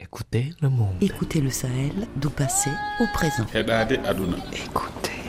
Écoutez le monde. Écoutez le Sahel, du passé au présent. Eh ben, Écoutez.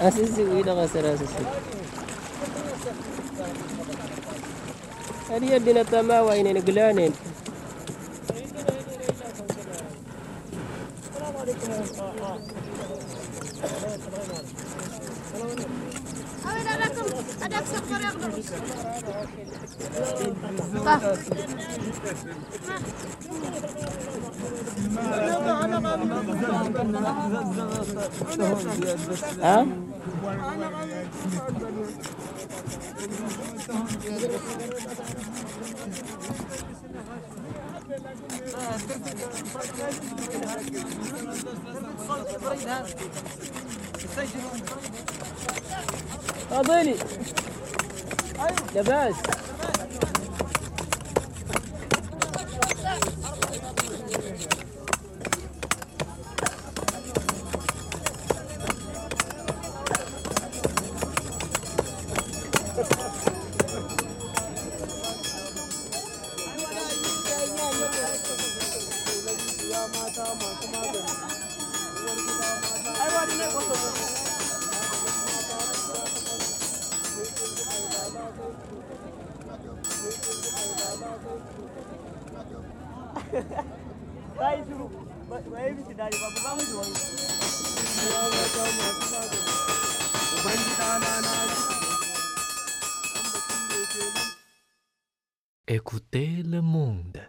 أساسي وين غسر أساسي هذه يدنا تما وين نقلانين طه ها؟ فاضلي لباس Sai shuru, ba yi miki dare ba, ba mu ji wani. Écoutez le monde.